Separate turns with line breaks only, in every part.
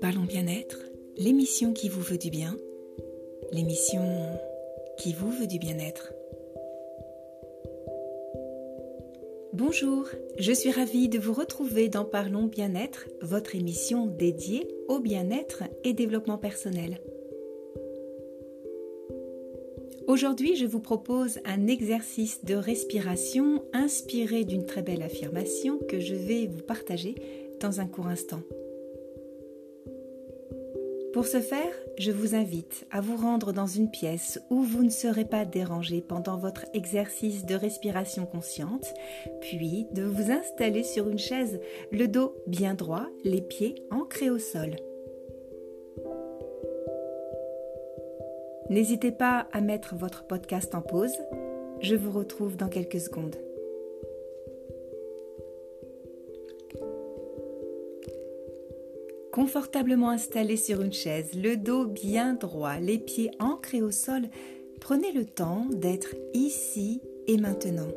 Parlons bien-être, l'émission qui vous veut du bien, l'émission qui vous veut du bien-être. Bonjour, je suis ravie de vous retrouver dans Parlons bien-être, votre émission dédiée au bien-être et développement personnel. Aujourd'hui, je vous propose un exercice de respiration inspiré d'une très belle affirmation que je vais vous partager dans un court instant. Pour ce faire, je vous invite à vous rendre dans une pièce où vous ne serez pas dérangé pendant votre exercice de respiration consciente, puis de vous installer sur une chaise, le dos bien droit, les pieds ancrés au sol. N'hésitez pas à mettre votre podcast en pause. Je vous retrouve dans quelques secondes. Confortablement installé sur une chaise, le dos bien droit, les pieds ancrés au sol, prenez le temps d'être ici et maintenant.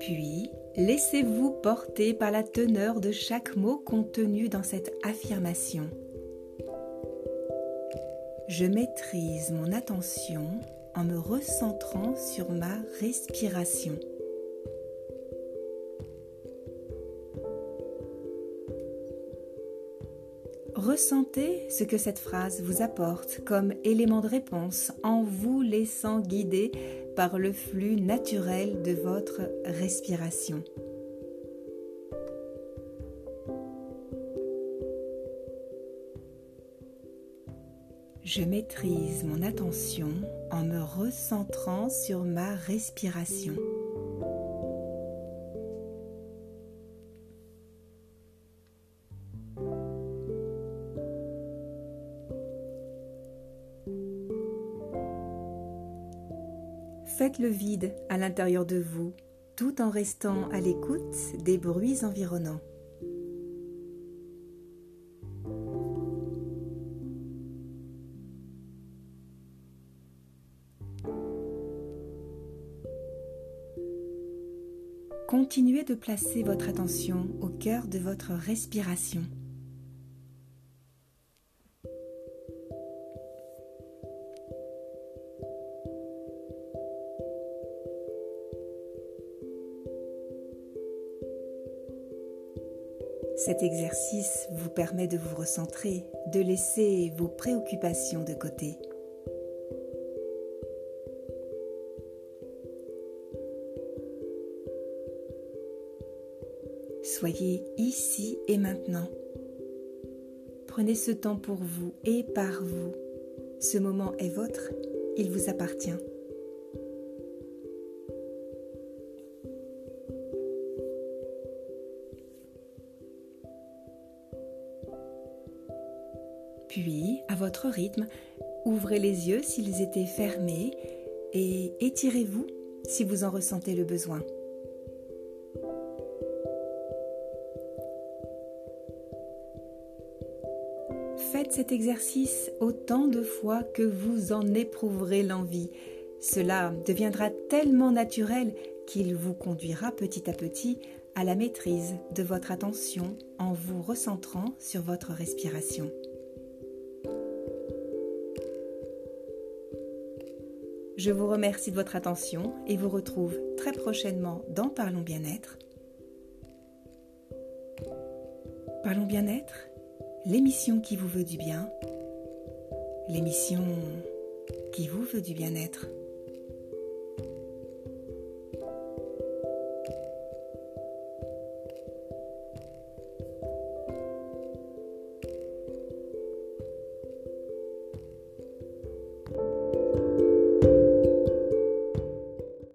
Puis, laissez-vous porter par la teneur de chaque mot contenu dans cette affirmation. Je maîtrise mon attention en me recentrant sur ma respiration. Ressentez ce que cette phrase vous apporte comme élément de réponse en vous laissant guider par le flux naturel de votre respiration. Je maîtrise mon attention en me recentrant sur ma respiration. Faites le vide à l'intérieur de vous tout en restant à l'écoute des bruits environnants. Continuez de placer votre attention au cœur de votre respiration. Cet exercice vous permet de vous recentrer, de laisser vos préoccupations de côté. Soyez ici et maintenant. Prenez ce temps pour vous et par vous. Ce moment est votre, il vous appartient. Puis, à votre rythme, ouvrez les yeux s'ils étaient fermés et étirez-vous si vous en ressentez le besoin. Faites cet exercice autant de fois que vous en éprouverez l'envie. Cela deviendra tellement naturel qu'il vous conduira petit à petit à la maîtrise de votre attention en vous recentrant sur votre respiration. Je vous remercie de votre attention et vous retrouve très prochainement dans Parlons bien-être. Parlons bien-être l'émission qui vous veut du bien, l'émission qui vous veut du bien-être.